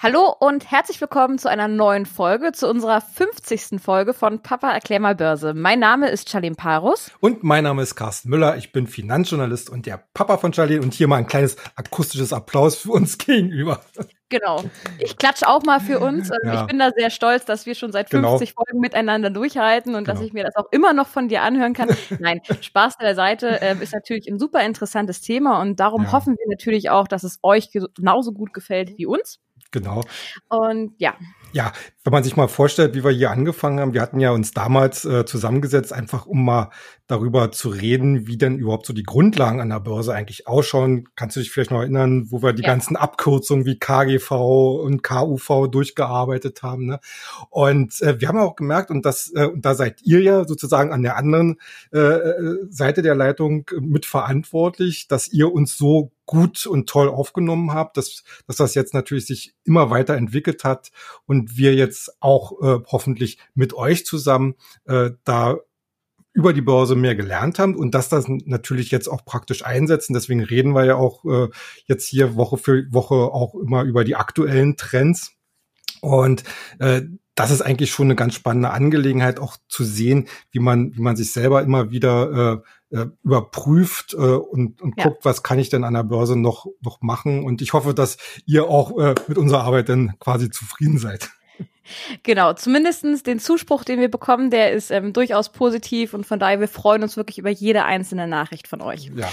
Hallo und herzlich willkommen zu einer neuen Folge, zu unserer 50. Folge von Papa erklär mal Börse. Mein Name ist Charlene Parus. Und mein Name ist Carsten Müller. Ich bin Finanzjournalist und der Papa von Charlene. Und hier mal ein kleines akustisches Applaus für uns gegenüber. Genau. Ich klatsche auch mal für uns. Also ja. Ich bin da sehr stolz, dass wir schon seit 50 genau. Folgen miteinander durchhalten und genau. dass ich mir das auch immer noch von dir anhören kann. Nein, Spaß der Seite äh, ist natürlich ein super interessantes Thema und darum ja. hoffen wir natürlich auch, dass es euch genauso gut gefällt wie uns. Genau. Und ja. Ja, wenn man sich mal vorstellt, wie wir hier angefangen haben, wir hatten ja uns damals äh, zusammengesetzt, einfach um mal darüber zu reden, wie denn überhaupt so die Grundlagen an der Börse eigentlich ausschauen. Kannst du dich vielleicht noch erinnern, wo wir die ja. ganzen Abkürzungen wie KGV und KUV durchgearbeitet haben? Ne? Und äh, wir haben auch gemerkt, und das, äh, und da seid ihr ja sozusagen an der anderen äh, äh Seite der Leitung mitverantwortlich, dass ihr uns so gut und toll aufgenommen habt, dass, dass das jetzt natürlich sich immer weiter entwickelt hat und wir jetzt auch äh, hoffentlich mit euch zusammen äh, da über die Börse mehr gelernt haben und dass das natürlich jetzt auch praktisch einsetzen. Deswegen reden wir ja auch äh, jetzt hier Woche für Woche auch immer über die aktuellen Trends. Und äh, das ist eigentlich schon eine ganz spannende Angelegenheit, auch zu sehen, wie man, wie man sich selber immer wieder äh, äh, überprüft äh, und, und ja. guckt, was kann ich denn an der Börse noch, noch machen. Und ich hoffe, dass ihr auch äh, mit unserer Arbeit dann quasi zufrieden seid. Genau, zumindestens den Zuspruch, den wir bekommen, der ist ähm, durchaus positiv und von daher, wir freuen uns wirklich über jede einzelne Nachricht von euch. Ja.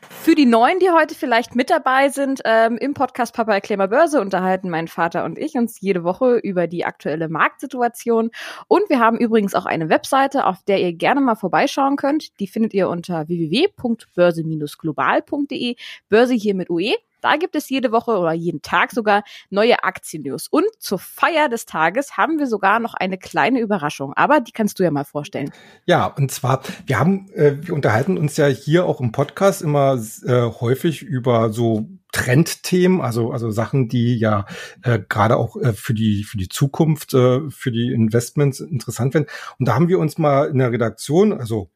Für die Neuen, die heute vielleicht mit dabei sind, ähm, im Podcast Papa erklär Börse unterhalten mein Vater und ich uns jede Woche über die aktuelle Marktsituation. Und wir haben übrigens auch eine Webseite, auf der ihr gerne mal vorbeischauen könnt. Die findet ihr unter www.börse-global.de. Börse hier mit UE. Da gibt es jede Woche oder jeden Tag sogar neue Aktien-News. Und zur Feier des Tages haben wir sogar noch eine kleine Überraschung. Aber die kannst du ja mal vorstellen. Ja, und zwar, wir haben, äh, wir unterhalten uns ja hier auch im Podcast immer äh, häufig über so Trendthemen, also also Sachen, die ja äh, gerade auch äh, für die für die Zukunft, äh, für die Investments interessant werden. Und da haben wir uns mal in der Redaktion, also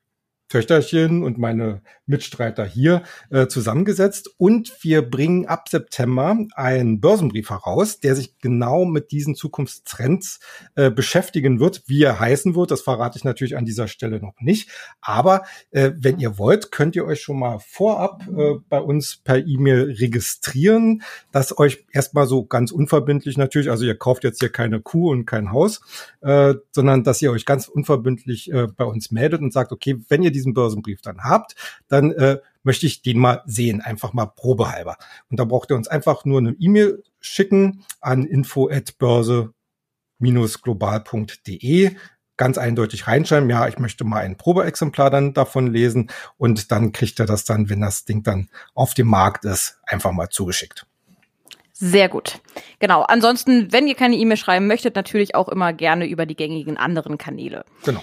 Töchterchen und meine Mitstreiter hier äh, zusammengesetzt und wir bringen ab September einen Börsenbrief heraus, der sich genau mit diesen Zukunftstrends äh, beschäftigen wird. Wie er heißen wird, das verrate ich natürlich an dieser Stelle noch nicht. Aber äh, wenn ihr wollt, könnt ihr euch schon mal vorab äh, bei uns per E-Mail registrieren, dass euch erstmal so ganz unverbindlich natürlich, also ihr kauft jetzt hier keine Kuh und kein Haus, äh, sondern dass ihr euch ganz unverbindlich äh, bei uns meldet und sagt, okay, wenn ihr die diesen Börsenbrief dann habt, dann äh, möchte ich den mal sehen, einfach mal probehalber. Und da braucht ihr uns einfach nur eine E-Mail schicken an info@börse-global.de ganz eindeutig reinschreiben, ja, ich möchte mal ein Probeexemplar dann davon lesen und dann kriegt er das dann, wenn das Ding dann auf dem Markt ist, einfach mal zugeschickt. Sehr gut. Genau. Ansonsten, wenn ihr keine E-Mail schreiben möchtet, natürlich auch immer gerne über die gängigen anderen Kanäle. Genau.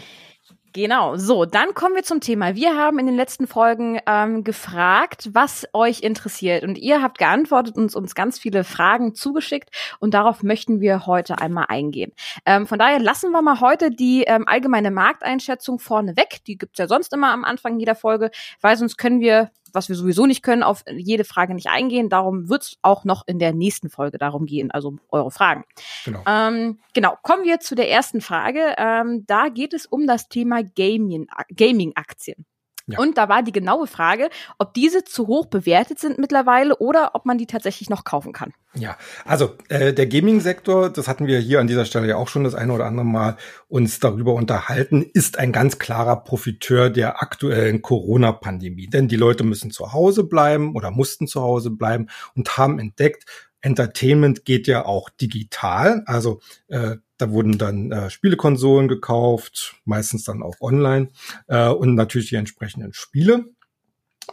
Genau, so, dann kommen wir zum Thema. Wir haben in den letzten Folgen ähm, gefragt, was euch interessiert. Und ihr habt geantwortet und uns ganz viele Fragen zugeschickt. Und darauf möchten wir heute einmal eingehen. Ähm, von daher lassen wir mal heute die ähm, allgemeine Markteinschätzung vorne weg. Die gibt's ja sonst immer am Anfang jeder Folge, weil sonst können wir was wir sowieso nicht können, auf jede Frage nicht eingehen. Darum wird es auch noch in der nächsten Folge darum gehen, also eure Fragen. Genau. Ähm, genau, kommen wir zu der ersten Frage. Ähm, da geht es um das Thema Gaming-Aktien. Ja. Und da war die genaue Frage, ob diese zu hoch bewertet sind mittlerweile oder ob man die tatsächlich noch kaufen kann. Ja, also äh, der Gaming-Sektor, das hatten wir hier an dieser Stelle ja auch schon das eine oder andere Mal uns darüber unterhalten, ist ein ganz klarer Profiteur der aktuellen Corona-Pandemie. Denn die Leute müssen zu Hause bleiben oder mussten zu Hause bleiben und haben entdeckt, Entertainment geht ja auch digital. Also äh, da wurden dann äh, Spielekonsolen gekauft, meistens dann auch online äh, und natürlich die entsprechenden Spiele.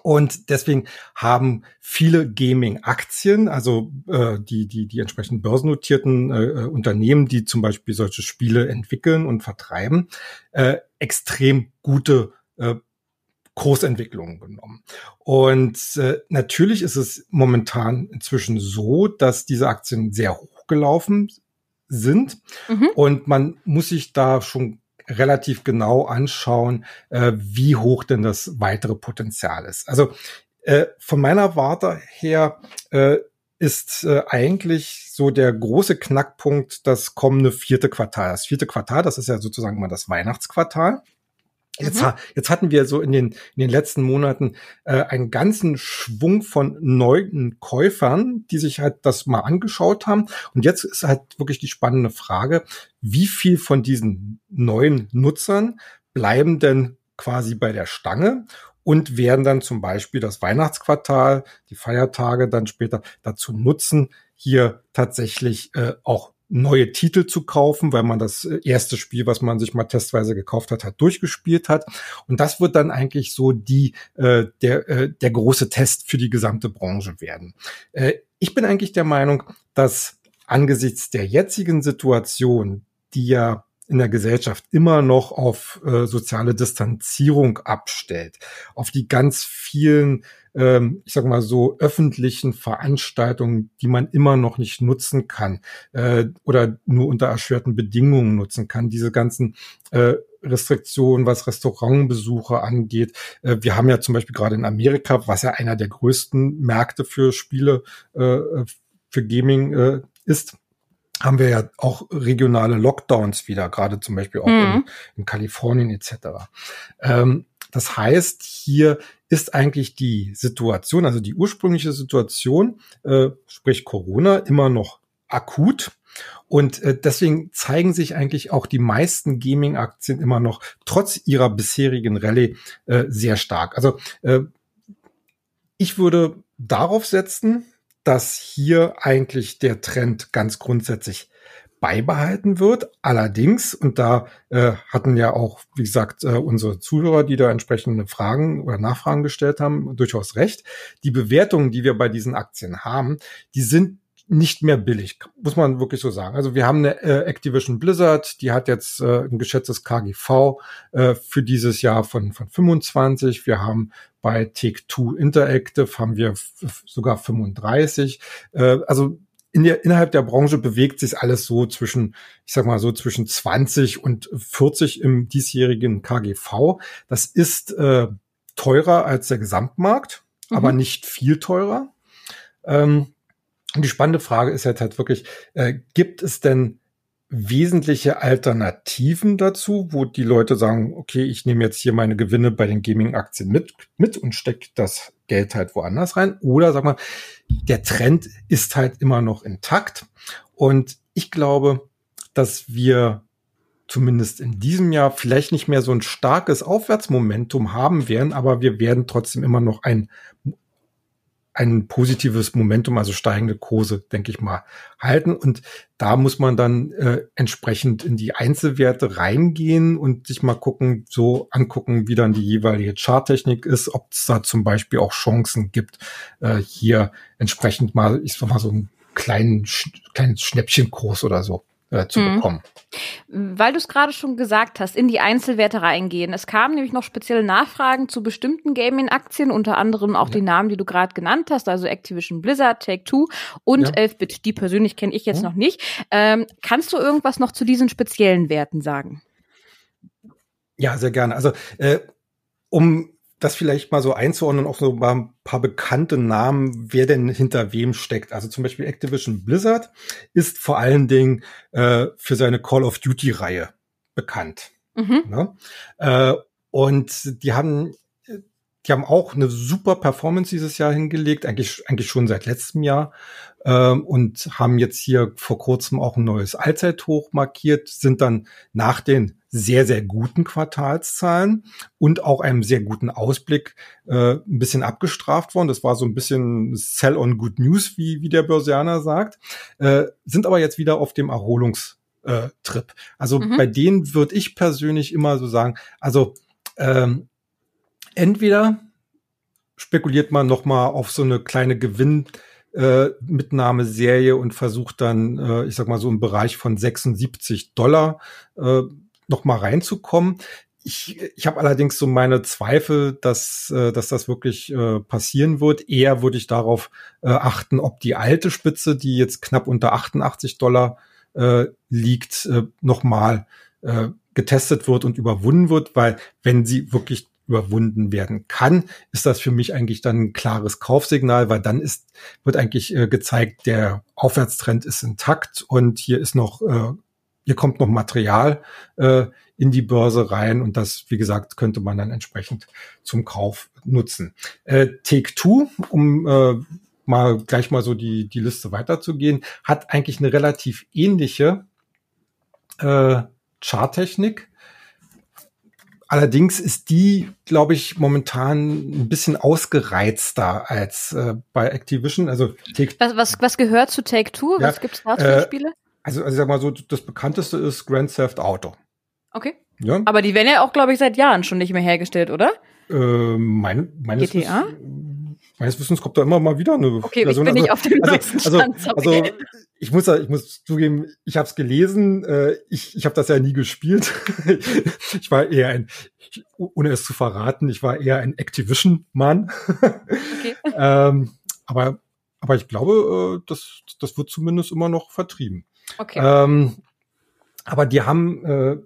Und deswegen haben viele Gaming-Aktien, also äh, die, die, die entsprechend börsennotierten äh, äh, Unternehmen, die zum Beispiel solche Spiele entwickeln und vertreiben, äh, extrem gute äh, Kursentwicklungen genommen. Und äh, natürlich ist es momentan inzwischen so, dass diese Aktien sehr hoch gelaufen sind. Mhm. Und man muss sich da schon relativ genau anschauen, äh, wie hoch denn das weitere Potenzial ist. Also äh, von meiner Warte her äh, ist äh, eigentlich so der große Knackpunkt das kommende vierte Quartal. Das vierte Quartal, das ist ja sozusagen mal das Weihnachtsquartal. Jetzt, mhm. jetzt hatten wir so in den, in den letzten Monaten äh, einen ganzen Schwung von neuen Käufern, die sich halt das mal angeschaut haben. Und jetzt ist halt wirklich die spannende Frage, wie viel von diesen neuen Nutzern bleiben denn quasi bei der Stange und werden dann zum Beispiel das Weihnachtsquartal, die Feiertage dann später dazu nutzen, hier tatsächlich äh, auch neue Titel zu kaufen, weil man das äh, erste Spiel, was man sich mal testweise gekauft hat, hat durchgespielt hat. Und das wird dann eigentlich so die äh, der äh, der große Test für die gesamte Branche werden. Äh, ich bin eigentlich der Meinung, dass angesichts der jetzigen Situation, die ja in der Gesellschaft immer noch auf äh, soziale Distanzierung abstellt, auf die ganz vielen ähm, ich sag mal so, öffentlichen Veranstaltungen, die man immer noch nicht nutzen kann äh, oder nur unter erschwerten Bedingungen nutzen kann. Diese ganzen äh, Restriktionen, was Restaurantbesuche angeht. Äh, wir haben ja zum Beispiel gerade in Amerika, was ja einer der größten Märkte für Spiele, äh, für Gaming äh, ist, haben wir ja auch regionale Lockdowns wieder, gerade zum Beispiel auch mhm. in, in, Kalifornien etc. Ähm, das heißt, hier ist eigentlich die Situation, also die ursprüngliche Situation, äh, sprich Corona, immer noch akut. Und äh, deswegen zeigen sich eigentlich auch die meisten Gaming-Aktien immer noch trotz ihrer bisherigen Rallye äh, sehr stark. Also äh, ich würde darauf setzen, dass hier eigentlich der Trend ganz grundsätzlich beibehalten wird. Allerdings, und da äh, hatten ja auch, wie gesagt, äh, unsere Zuhörer, die da entsprechende Fragen oder Nachfragen gestellt haben, durchaus recht. Die Bewertungen, die wir bei diesen Aktien haben, die sind nicht mehr billig, muss man wirklich so sagen. Also wir haben eine äh, Activision Blizzard, die hat jetzt äh, ein geschätztes KGV äh, für dieses Jahr von, von 25. Wir haben bei Take-Two Interactive haben wir sogar 35. Äh, also in der, innerhalb der Branche bewegt sich alles so zwischen, ich sag mal so zwischen 20 und 40 im diesjährigen KGV. Das ist äh, teurer als der Gesamtmarkt, mhm. aber nicht viel teurer. Ähm, die spannende Frage ist jetzt halt wirklich, äh, gibt es denn wesentliche Alternativen dazu, wo die Leute sagen, okay, ich nehme jetzt hier meine Gewinne bei den Gaming-Aktien mit, mit und stecke das Geld halt woanders rein. Oder sag mal, der Trend ist halt immer noch intakt. Und ich glaube, dass wir zumindest in diesem Jahr vielleicht nicht mehr so ein starkes Aufwärtsmomentum haben werden, aber wir werden trotzdem immer noch ein ein positives Momentum, also steigende Kurse, denke ich mal, halten. Und da muss man dann äh, entsprechend in die Einzelwerte reingehen und sich mal gucken, so angucken, wie dann die jeweilige Charttechnik ist, ob es da zum Beispiel auch Chancen gibt, äh, hier entsprechend mal, ich sag mal, so einen kleinen, kleinen Schnäppchenkurs oder so äh, zu mhm. bekommen. Weil du es gerade schon gesagt hast, in die Einzelwerte reingehen. Es kamen nämlich noch spezielle Nachfragen zu bestimmten Gaming-Aktien, unter anderem auch ja. die Namen, die du gerade genannt hast, also Activision Blizzard, Take-Two und ja. 11-Bit. Die persönlich kenne ich jetzt ja. noch nicht. Ähm, kannst du irgendwas noch zu diesen speziellen Werten sagen? Ja, sehr gerne. Also äh, um das vielleicht mal so einzuordnen, auch so ein paar bekannte Namen, wer denn hinter wem steckt. Also zum Beispiel Activision Blizzard ist vor allen Dingen äh, für seine Call of Duty-Reihe bekannt. Mhm. Ne? Äh, und die haben die haben auch eine super Performance dieses Jahr hingelegt, eigentlich, eigentlich schon seit letztem Jahr. Ähm, und haben jetzt hier vor kurzem auch ein neues Allzeithoch markiert, sind dann nach den sehr, sehr guten Quartalszahlen und auch einem sehr guten Ausblick äh, ein bisschen abgestraft worden. Das war so ein bisschen Sell on Good News, wie, wie der Börsianer sagt, äh, sind aber jetzt wieder auf dem Erholungstrip. Äh, also mhm. bei denen würde ich persönlich immer so sagen, also ähm, entweder spekuliert man noch mal auf so eine kleine Gewinn äh, Mitnahmeserie und versucht dann, äh, ich sag mal so im Bereich von 76 Dollar äh, noch mal reinzukommen. Ich, ich habe allerdings so meine Zweifel, dass, äh, dass das wirklich äh, passieren wird. Eher würde ich darauf äh, achten, ob die alte Spitze, die jetzt knapp unter 88 Dollar äh, liegt, äh, nochmal äh, getestet wird und überwunden wird, weil wenn sie wirklich überwunden werden kann, ist das für mich eigentlich dann ein klares Kaufsignal, weil dann ist, wird eigentlich äh, gezeigt, der Aufwärtstrend ist intakt und hier ist noch, äh, hier kommt noch Material äh, in die Börse rein und das, wie gesagt, könnte man dann entsprechend zum Kauf nutzen. Äh, Take Two, um äh, mal gleich mal so die, die Liste weiterzugehen, hat eigentlich eine relativ ähnliche äh, Charttechnik Allerdings ist die, glaube ich, momentan ein bisschen ausgereizter als äh, bei Activision. Also was, was, was gehört zu Take Two? Ja, was gibt's da für äh, Spiele? Also, also sag mal so, das bekannteste ist Grand Theft Auto. Okay. Ja. Aber die werden ja auch, glaube ich, seit Jahren schon nicht mehr hergestellt, oder? Äh, mein, meines GTA? Wissens, meines Wissens kommt da immer mal wieder eine Okay, Version. ich bin also, nicht auf dem also, also, Stand, also, also ich muss, ich muss zugeben, ich habe es gelesen. Äh, ich ich habe das ja nie gespielt. ich war eher ein, ohne es zu verraten, ich war eher ein Activision-Mann. Okay. ähm, aber aber ich glaube, äh, das das wird zumindest immer noch vertrieben. Okay. Ähm, aber die haben, äh,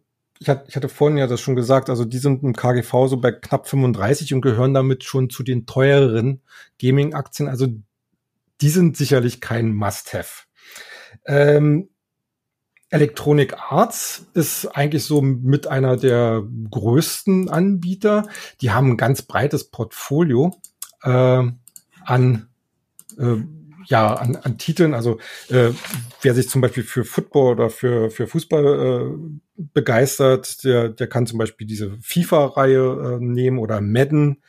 ich, hatte, vorhin ja das schon gesagt, also die sind im KGV so bei knapp 35 und gehören damit schon zu den teureren Gaming-Aktien. Also die sind sicherlich kein Must-Have. Ähm, Electronic Arts ist eigentlich so mit einer der größten Anbieter. Die haben ein ganz breites Portfolio äh, an äh, ja, an, an Titeln, also äh, wer sich zum Beispiel für Football oder für, für Fußball äh, begeistert, der, der kann zum Beispiel diese FIFA-Reihe äh, nehmen oder Madden.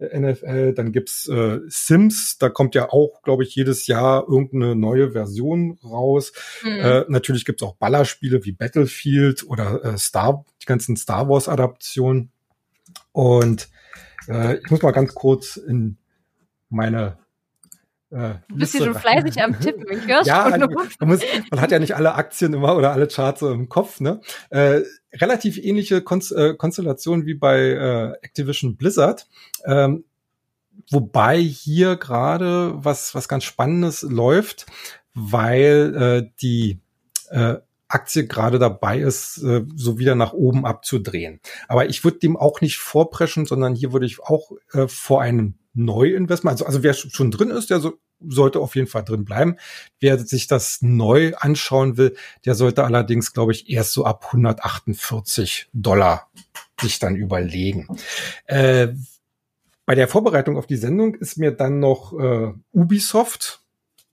NFL, dann gibt's äh, Sims, da kommt ja auch, glaube ich, jedes Jahr irgendeine neue Version raus. Mhm. Äh, natürlich gibt's auch Ballerspiele wie Battlefield oder äh, Star, die ganzen Star Wars-Adaptionen. Und äh, ich muss mal ganz kurz in meine äh, du bist hier schon fleißig am Tippen, ich hör's ja, schon. Man, muss, man hat ja nicht alle Aktien immer oder alle Charts im Kopf. Ne? Äh, relativ ähnliche Konst äh, Konstellationen wie bei äh, Activision Blizzard. Ähm, wobei hier gerade was, was ganz Spannendes läuft, weil äh, die äh, Aktie gerade dabei ist, äh, so wieder nach oben abzudrehen. Aber ich würde dem auch nicht vorpreschen, sondern hier würde ich auch äh, vor einem Neuinvestment, also, also wer schon drin ist, der so, sollte auf jeden Fall drin bleiben. Wer sich das neu anschauen will, der sollte allerdings, glaube ich, erst so ab 148 Dollar sich dann überlegen. Äh, bei der Vorbereitung auf die Sendung ist mir dann noch äh, Ubisoft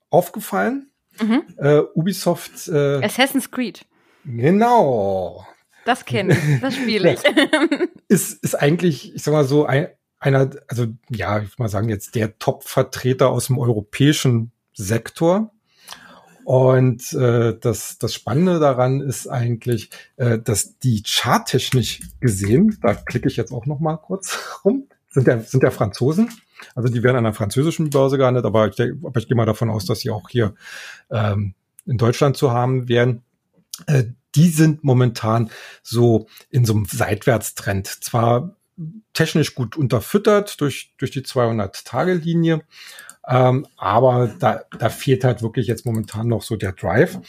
aufgefallen. Mhm. Äh, Ubisoft. Äh, Assassin's Creed. Genau. Das kenne ich, das spiele ich. ist, ist eigentlich, ich sag mal so, ein, einer, also ja, ich mal sagen, jetzt der Top-Vertreter aus dem europäischen Sektor. Und äh, das, das Spannende daran ist eigentlich, äh, dass die charttechnisch gesehen, da klicke ich jetzt auch noch mal kurz rum, sind der, sind der Franzosen. Also die werden an einer französischen Börse gehandelt, aber ich, aber ich gehe mal davon aus, dass sie auch hier ähm, in Deutschland zu haben werden. Äh, die sind momentan so in so einem Seitwärtstrend. Zwar technisch gut unterfüttert durch, durch die 200-Tage-Linie. Ähm, aber da, da fehlt halt wirklich jetzt momentan noch so der Drive.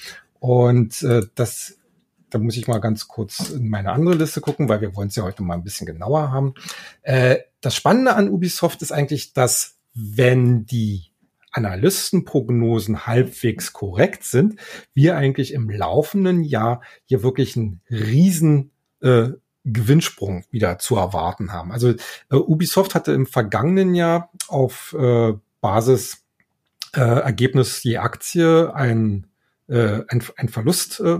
Und äh, das, da muss ich mal ganz kurz in meine andere Liste gucken, weil wir wollen es ja heute mal ein bisschen genauer haben. Äh, das Spannende an Ubisoft ist eigentlich, dass wenn die Analystenprognosen halbwegs korrekt sind, wir eigentlich im laufenden Jahr hier wirklich einen riesen äh, Gewinnsprung wieder zu erwarten haben. Also äh, Ubisoft hatte im vergangenen Jahr auf äh, Basis äh, Ergebnis je Aktie ein, äh, ein, ein Verlust äh,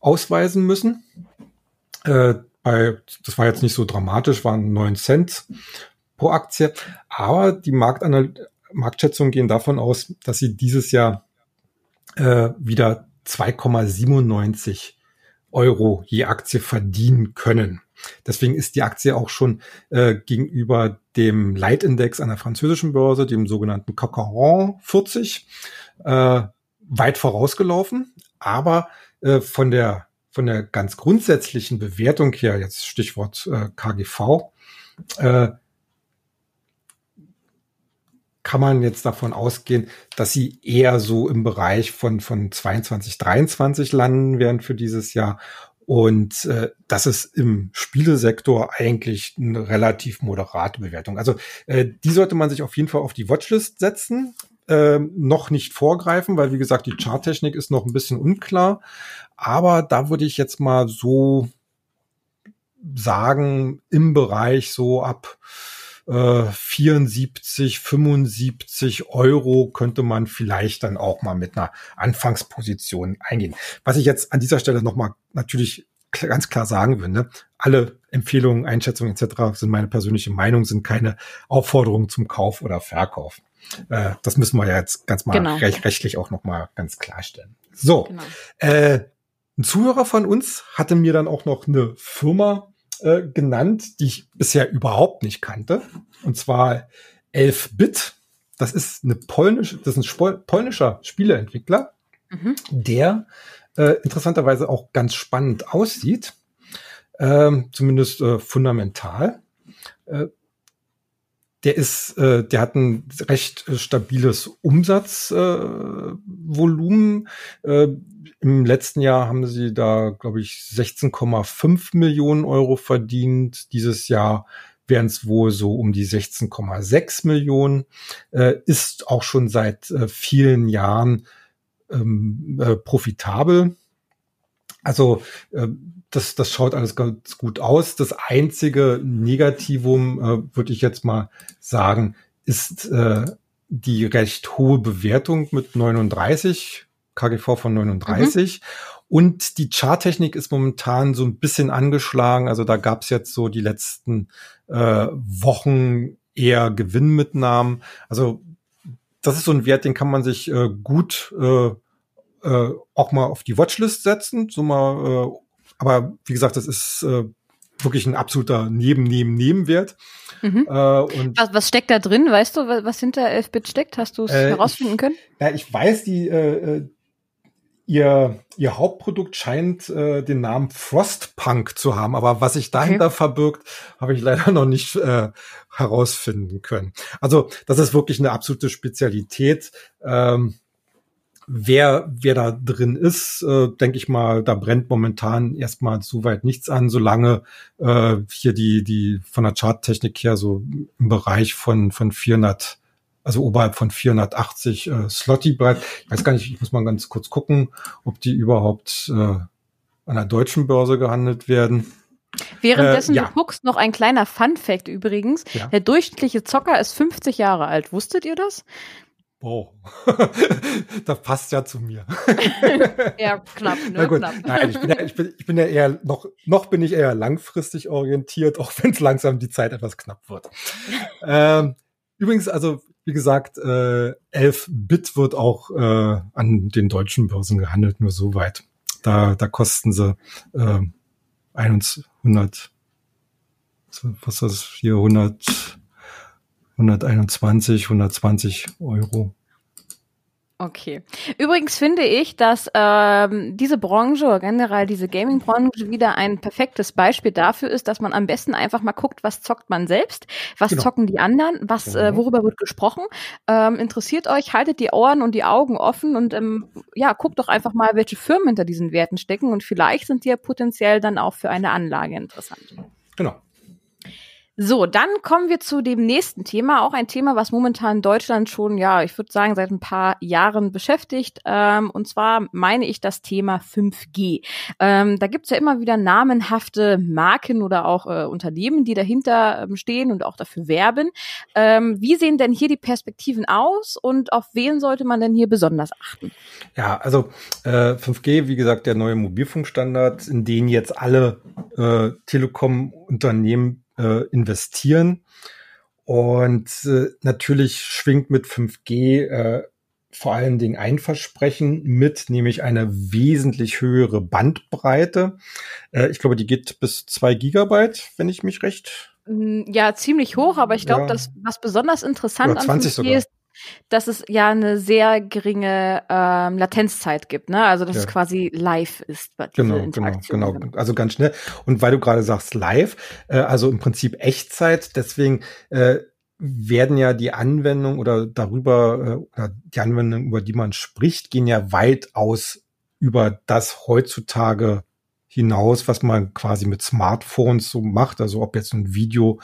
ausweisen müssen. Äh, bei, das war jetzt nicht so dramatisch, waren neun Cent pro Aktie, aber die Marktanal Marktschätzungen gehen davon aus, dass sie dieses Jahr äh, wieder 2,97 Euro je Aktie verdienen können. Deswegen ist die Aktie auch schon äh, gegenüber dem Leitindex einer französischen Börse, dem sogenannten CAC 40, äh, weit vorausgelaufen. Aber äh, von der von der ganz grundsätzlichen Bewertung her, jetzt Stichwort äh, KGV, äh, kann man jetzt davon ausgehen, dass sie eher so im Bereich von, von 22, 23 landen werden für dieses Jahr. Und äh, das ist im Spielesektor eigentlich eine relativ moderate Bewertung. Also äh, die sollte man sich auf jeden Fall auf die Watchlist setzen. Äh, noch nicht vorgreifen, weil wie gesagt, die Charttechnik ist noch ein bisschen unklar. Aber da würde ich jetzt mal so sagen, im Bereich so ab äh, 74, 75 Euro könnte man vielleicht dann auch mal mit einer Anfangsposition eingehen. Was ich jetzt an dieser Stelle nochmal natürlich ganz klar sagen will, ne? alle Empfehlungen, Einschätzungen etc. sind meine persönliche Meinung, sind keine Aufforderungen zum Kauf oder Verkauf. Äh, das müssen wir ja jetzt ganz mal genau. recht, rechtlich auch nochmal ganz klarstellen. So, genau. äh, ein Zuhörer von uns hatte mir dann auch noch eine Firma äh, genannt, die ich bisher überhaupt nicht kannte. Und zwar 11-Bit. Das ist eine polnische, das ist ein polnischer Spieleentwickler, mhm. der äh, interessanterweise auch ganz spannend aussieht, ähm, zumindest äh, fundamental. Äh, der ist, äh, der hat ein recht äh, stabiles Umsatzvolumen. Äh, äh, Im letzten Jahr haben sie da, glaube ich, 16,5 Millionen Euro verdient. Dieses Jahr wären es wohl so um die 16,6 Millionen. Äh, ist auch schon seit äh, vielen Jahren ähm, äh, profitabel. Also äh, das, das schaut alles ganz gut aus. Das einzige Negativum, äh, würde ich jetzt mal sagen, ist äh, die recht hohe Bewertung mit 39, KGV von 39. Mhm. Und die Charttechnik ist momentan so ein bisschen angeschlagen. Also da gab es jetzt so die letzten äh, Wochen eher Gewinnmitnahmen. Also das ist so ein Wert, den kann man sich äh, gut äh, äh, auch mal auf die Watchlist setzen. So mal, äh, aber wie gesagt, das ist äh, wirklich ein absoluter Neben, Neben, Nebenwert. Mhm. Äh, und was, was steckt da drin? Weißt du, was hinter 11-Bit steckt? Hast du es äh, herausfinden können? Ja, ich weiß, die äh, äh, ihr, ihr Hauptprodukt scheint äh, den Namen Frostpunk zu haben, aber was sich dahinter okay. verbirgt, habe ich leider noch nicht äh, herausfinden können. Also das ist wirklich eine absolute Spezialität. Ähm, wer, wer da drin ist, äh, denke ich mal, da brennt momentan erstmal soweit nichts an, solange äh, hier die, die von der Charttechnik her so im Bereich von, von 400, also oberhalb von 480 äh, Slotty bleibt. Ich weiß gar nicht, ich muss mal ganz kurz gucken, ob die überhaupt äh, an der deutschen Börse gehandelt werden. Währenddessen äh, ja. du guckst, noch ein kleiner Fun-Fact übrigens. Ja. Der durchschnittliche Zocker ist 50 Jahre alt. Wusstet ihr das? Wow, das passt ja zu mir. ja, knapp, ne? Na gut. Knapp. Nein, ich bin, ja, ich, bin, ich bin ja eher noch, noch bin ich eher langfristig orientiert, auch wenn es langsam die Zeit etwas knapp wird. ähm, übrigens, also wie gesagt, äh, 11 Bit wird auch äh, an den deutschen Börsen gehandelt, nur so weit. Da, da kosten sie äh, 100, was ist das hier, 100 121, 120 Euro. Okay. Übrigens finde ich, dass ähm, diese Branche oder generell diese Gaming-Branche wieder ein perfektes Beispiel dafür ist, dass man am besten einfach mal guckt, was zockt man selbst, was genau. zocken die anderen, was äh, genau. worüber wird gesprochen. Ähm, interessiert euch, haltet die Ohren und die Augen offen und ähm, ja, guckt doch einfach mal, welche Firmen hinter diesen Werten stecken und vielleicht sind die ja potenziell dann auch für eine Anlage interessant. Genau. So, dann kommen wir zu dem nächsten Thema, auch ein Thema, was momentan Deutschland schon, ja, ich würde sagen, seit ein paar Jahren beschäftigt. Ähm, und zwar meine ich das Thema 5G. Ähm, da gibt's ja immer wieder namenhafte Marken oder auch äh, Unternehmen, die dahinter ähm, stehen und auch dafür werben. Ähm, wie sehen denn hier die Perspektiven aus und auf wen sollte man denn hier besonders achten? Ja, also äh, 5G, wie gesagt, der neue Mobilfunkstandard, in den jetzt alle äh, Telekom-Unternehmen äh, investieren. Und äh, natürlich schwingt mit 5G äh, vor allen Dingen ein Versprechen mit, nämlich eine wesentlich höhere Bandbreite. Äh, ich glaube, die geht bis zwei Gigabyte, wenn ich mich recht. Mm, ja, ziemlich hoch, aber ich glaube, ja. das, was besonders interessant an 5G sogar. ist, dass es ja eine sehr geringe ähm, Latenzzeit gibt, ne? Also dass ja. es quasi live ist. Genau, genau, genau. Also ganz schnell. Und weil du gerade sagst live, äh, also im Prinzip Echtzeit, deswegen äh, werden ja die Anwendungen oder darüber, äh, die Anwendungen, über die man spricht, gehen ja weitaus über das heutzutage hinaus, was man quasi mit Smartphones so macht, also ob jetzt ein Video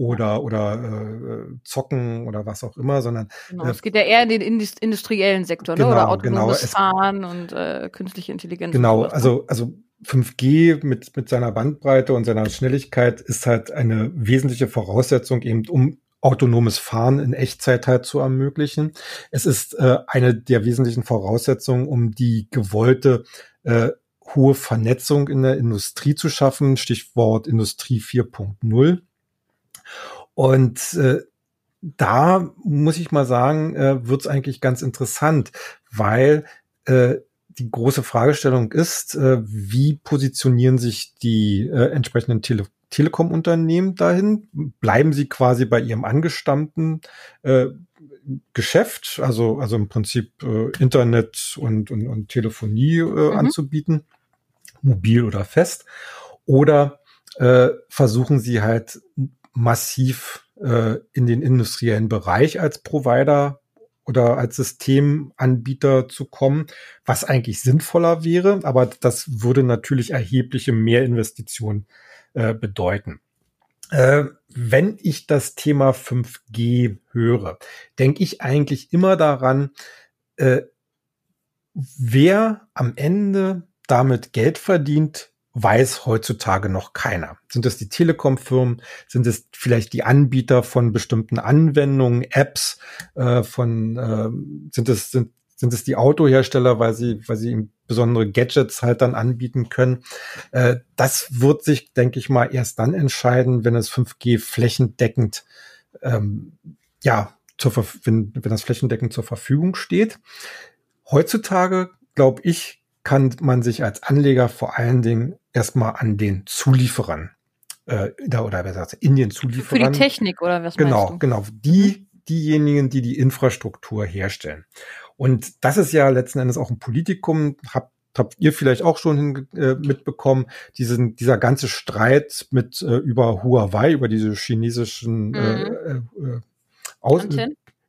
oder oder äh, zocken oder was auch immer, sondern genau, äh, es geht ja eher in den industriellen Sektor, genau, ne? oder genau, autonomes genau, Fahren und äh, künstliche Intelligenz. Genau, ne? also also 5G mit mit seiner Bandbreite und seiner Schnelligkeit ist halt eine wesentliche Voraussetzung eben um autonomes Fahren in Echtzeit halt zu ermöglichen. Es ist äh, eine der wesentlichen Voraussetzungen, um die gewollte äh, hohe Vernetzung in der Industrie zu schaffen, Stichwort Industrie 4.0. Und äh, da muss ich mal sagen, äh, wird es eigentlich ganz interessant, weil äh, die große Fragestellung ist, äh, wie positionieren sich die äh, entsprechenden Tele Telekom-Unternehmen dahin? Bleiben sie quasi bei ihrem angestammten äh, Geschäft, also, also im Prinzip äh, Internet und, und, und Telefonie äh, mhm. anzubieten, mobil oder fest? Oder äh, versuchen sie halt massiv äh, in den industriellen Bereich als Provider oder als Systemanbieter zu kommen, was eigentlich sinnvoller wäre, aber das würde natürlich erhebliche Mehrinvestitionen äh, bedeuten. Äh, wenn ich das Thema 5G höre, denke ich eigentlich immer daran, äh, wer am Ende damit Geld verdient, weiß heutzutage noch keiner. Sind es die Telekom-Firmen? Sind es vielleicht die Anbieter von bestimmten Anwendungen, Apps, äh, von äh, sind es sind sind es die Autohersteller, weil sie weil sie besondere Gadgets halt dann anbieten können? Äh, das wird sich, denke ich mal, erst dann entscheiden, wenn es 5G flächendeckend ähm, ja zur wenn, wenn das flächendeckend zur Verfügung steht. Heutzutage glaube ich kann man sich als Anleger vor allen Dingen erstmal an den Zulieferern äh, da, oder wer sagt in den Zulieferern. Für die Technik oder was genau? Genau, die, diejenigen, die die Infrastruktur herstellen. Und das ist ja letzten Endes auch ein Politikum, habt habt ihr vielleicht auch schon hin, äh, mitbekommen, diesen, dieser ganze Streit mit äh, über Huawei, über diese chinesischen äh, mhm. äh, äh, Aus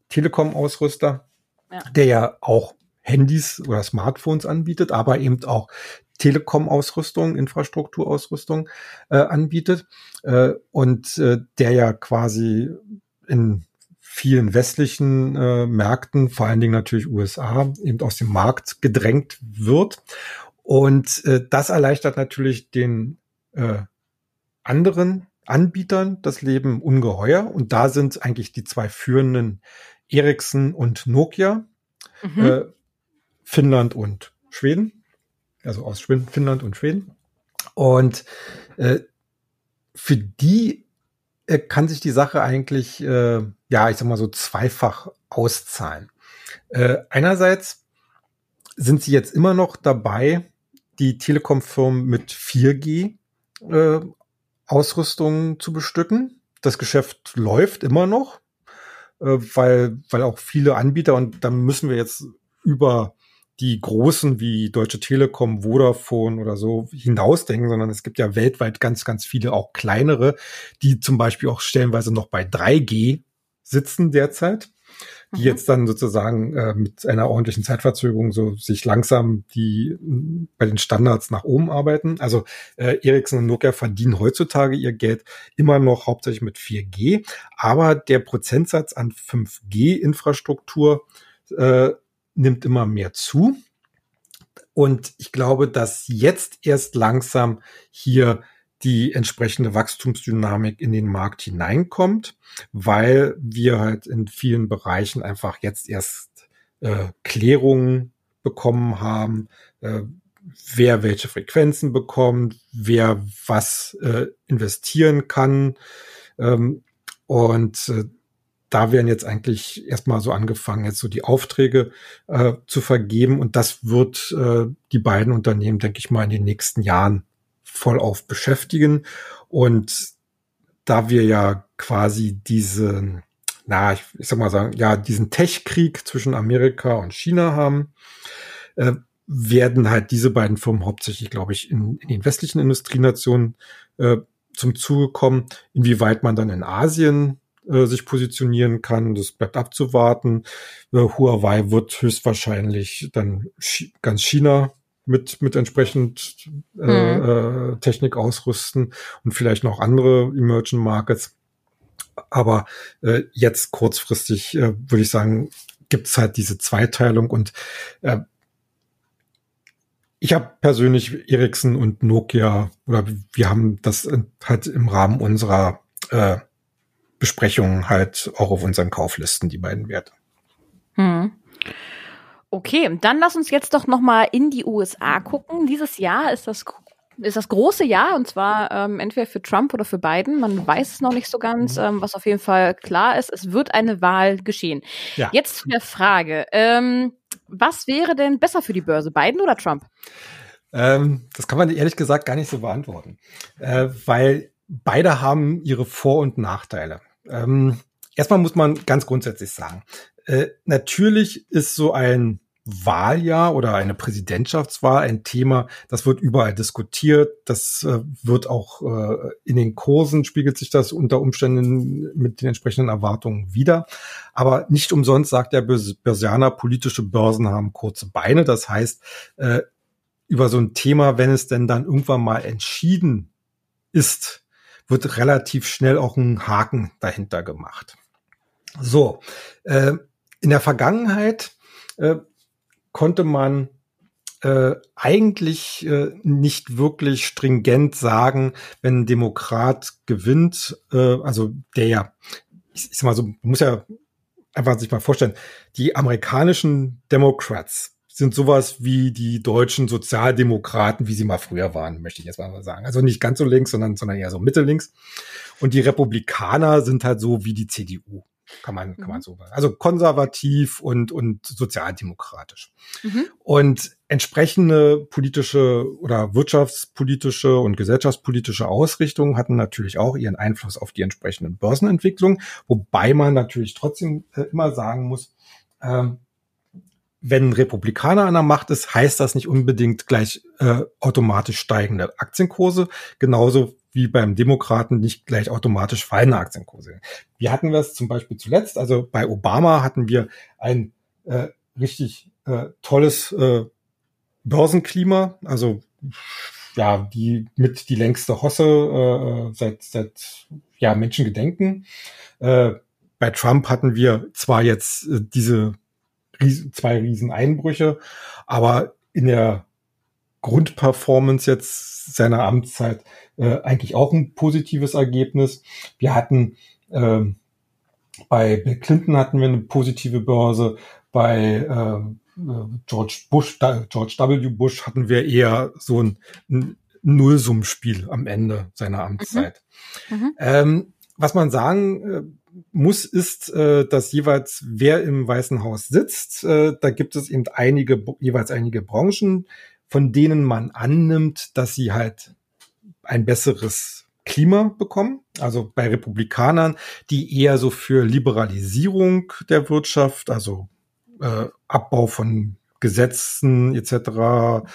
Telekom-Ausrüster, ja. der ja auch Handys oder Smartphones anbietet, aber eben auch Telekom-Ausrüstung, Infrastrukturausrüstung äh, anbietet äh, und äh, der ja quasi in vielen westlichen äh, Märkten, vor allen Dingen natürlich USA, eben aus dem Markt gedrängt wird. Und äh, das erleichtert natürlich den äh, anderen Anbietern das Leben ungeheuer. Und da sind eigentlich die zwei führenden Ericsson und Nokia. Mhm. Äh, Finnland und Schweden, also aus Finnland und Schweden. Und äh, für die äh, kann sich die Sache eigentlich, äh, ja, ich sag mal so zweifach auszahlen. Äh, einerseits sind sie jetzt immer noch dabei, die Telekom-Firmen mit 4G äh, Ausrüstung zu bestücken. Das Geschäft läuft immer noch, äh, weil, weil auch viele Anbieter, und da müssen wir jetzt über die großen wie Deutsche Telekom, Vodafone oder so hinausdenken, sondern es gibt ja weltweit ganz, ganz viele auch kleinere, die zum Beispiel auch stellenweise noch bei 3G sitzen derzeit, die mhm. jetzt dann sozusagen äh, mit einer ordentlichen Zeitverzögerung so sich langsam die bei den Standards nach oben arbeiten. Also äh, Ericsson und Nokia verdienen heutzutage ihr Geld immer noch hauptsächlich mit 4G, aber der Prozentsatz an 5G-Infrastruktur äh, nimmt immer mehr zu. Und ich glaube, dass jetzt erst langsam hier die entsprechende Wachstumsdynamik in den Markt hineinkommt, weil wir halt in vielen Bereichen einfach jetzt erst äh, Klärungen bekommen haben, äh, wer welche Frequenzen bekommt, wer was äh, investieren kann. Ähm, und äh, da werden jetzt eigentlich erstmal so angefangen, jetzt so die Aufträge äh, zu vergeben. Und das wird äh, die beiden Unternehmen, denke ich mal, in den nächsten Jahren voll auf beschäftigen. Und da wir ja quasi diesen, na, ich, ich sag mal sagen, ja, diesen Tech-Krieg zwischen Amerika und China haben, äh, werden halt diese beiden Firmen hauptsächlich, glaube ich, in, in den westlichen Industrienationen äh, zum Zuge kommen. Inwieweit man dann in Asien äh, sich positionieren kann. Das bleibt abzuwarten. Äh, Huawei wird höchstwahrscheinlich dann ganz China mit, mit entsprechend äh, mhm. äh, Technik ausrüsten und vielleicht noch andere Emerging Markets. Aber äh, jetzt kurzfristig äh, würde ich sagen, gibt es halt diese Zweiteilung und äh, ich habe persönlich Ericsson und Nokia oder wir haben das halt im Rahmen unserer äh, Besprechungen halt auch auf unseren Kauflisten die beiden Werte. Hm. Okay, dann lass uns jetzt doch noch mal in die USA gucken. Dieses Jahr ist das ist das große Jahr und zwar ähm, entweder für Trump oder für Biden. Man weiß es noch nicht so ganz. Mhm. Ähm, was auf jeden Fall klar ist, es wird eine Wahl geschehen. Ja. Jetzt zu der Frage: ähm, Was wäre denn besser für die Börse, Biden oder Trump? Ähm, das kann man ehrlich gesagt gar nicht so beantworten, äh, weil beide haben ihre Vor- und Nachteile. Ähm, erstmal muss man ganz grundsätzlich sagen: äh, Natürlich ist so ein Wahljahr oder eine Präsidentschaftswahl ein Thema, das wird überall diskutiert, das äh, wird auch äh, in den Kursen spiegelt sich das unter Umständen mit den entsprechenden Erwartungen wieder. Aber nicht umsonst sagt der Börsianer, politische Börsen haben kurze Beine. Das heißt, äh, über so ein Thema, wenn es denn dann irgendwann mal entschieden ist, wird relativ schnell auch ein Haken dahinter gemacht. So, äh, in der Vergangenheit äh, konnte man äh, eigentlich äh, nicht wirklich stringent sagen, wenn ein Demokrat gewinnt, äh, also der ja, ich, ich sag mal so, muss ja einfach sich mal vorstellen, die amerikanischen Democrats sind sowas wie die deutschen Sozialdemokraten, wie sie mal früher waren, möchte ich jetzt mal sagen. Also nicht ganz so links, sondern, sondern eher so mittellinks. Und die Republikaner sind halt so wie die CDU. Kann man, kann man mhm. so sagen. Also konservativ und, und sozialdemokratisch. Mhm. Und entsprechende politische oder wirtschaftspolitische und gesellschaftspolitische Ausrichtungen hatten natürlich auch ihren Einfluss auf die entsprechenden Börsenentwicklungen, wobei man natürlich trotzdem äh, immer sagen muss, ähm, wenn ein Republikaner an der Macht ist, heißt das nicht unbedingt gleich äh, automatisch steigende Aktienkurse. Genauso wie beim Demokraten nicht gleich automatisch fallende Aktienkurse. Wir hatten das zum Beispiel zuletzt, also bei Obama hatten wir ein äh, richtig äh, tolles äh, Börsenklima, also ja, die mit die längste Hosse äh, seit seit ja Menschengedenken. Äh, bei Trump hatten wir zwar jetzt äh, diese Ries zwei Rieseneinbrüche, aber in der Grundperformance jetzt seiner Amtszeit äh, eigentlich auch ein positives Ergebnis. Wir hatten äh, bei Bill Clinton hatten wir eine positive Börse, bei äh, George Bush, George W. Bush hatten wir eher so ein, ein Nullsummspiel am Ende seiner Amtszeit. Mhm. Mhm. Ähm, was man sagen äh, muss, ist, äh, dass jeweils wer im Weißen Haus sitzt, äh, da gibt es eben einige, jeweils einige Branchen, von denen man annimmt, dass sie halt ein besseres Klima bekommen. Also bei Republikanern, die eher so für Liberalisierung der Wirtschaft, also äh, Abbau von Gesetzen etc.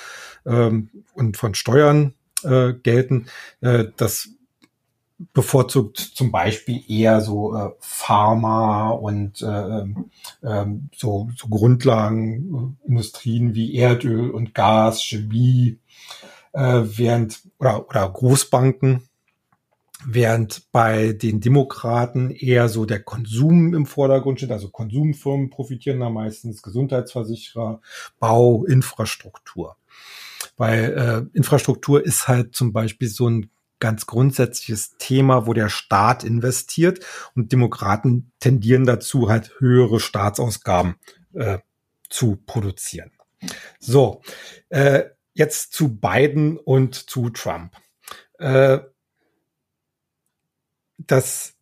Ähm, und von Steuern äh, gelten. Äh, das bevorzugt zum Beispiel eher so äh, Pharma und äh, äh, so, so Grundlagenindustrien wie Erdöl und Gas, Chemie, äh, während oder, oder Großbanken, während bei den Demokraten eher so der Konsum im Vordergrund steht, also Konsumfirmen profitieren da meistens, Gesundheitsversicherer, Bau, Infrastruktur. Weil äh, Infrastruktur ist halt zum Beispiel so ein ganz grundsätzliches Thema, wo der Staat investiert und Demokraten tendieren dazu, halt höhere Staatsausgaben äh, zu produzieren. So, äh, jetzt zu Biden und zu Trump. Äh, das,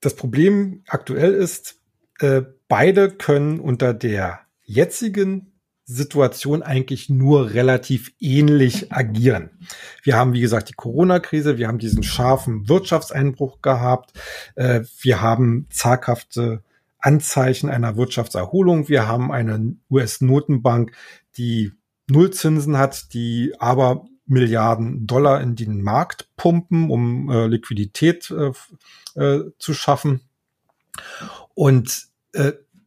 das Problem aktuell ist, äh, beide können unter der jetzigen Situation eigentlich nur relativ ähnlich agieren. Wir haben, wie gesagt, die Corona-Krise, wir haben diesen scharfen Wirtschaftseinbruch gehabt, äh, wir haben zaghafte Anzeichen einer Wirtschaftserholung, wir haben eine US-Notenbank, die Nullzinsen hat, die aber Milliarden Dollar in den Markt pumpen, um äh, Liquidität äh, zu schaffen. Und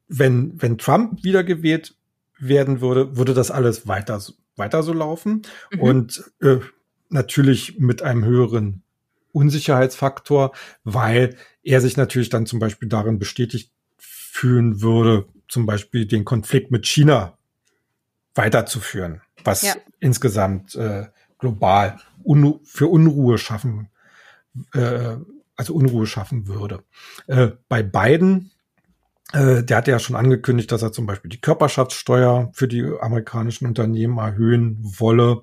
wenn, wenn Trump wiedergewählt werden würde, würde das alles weiter weiter so laufen. Mhm. Und äh, natürlich mit einem höheren Unsicherheitsfaktor, weil er sich natürlich dann zum Beispiel darin bestätigt fühlen würde, zum Beispiel den Konflikt mit China weiterzuführen, was ja. insgesamt äh, global un für Unruhe schaffen, äh, also Unruhe schaffen würde. Äh, bei beiden der hatte ja schon angekündigt, dass er zum Beispiel die Körperschaftssteuer für die amerikanischen Unternehmen erhöhen wolle.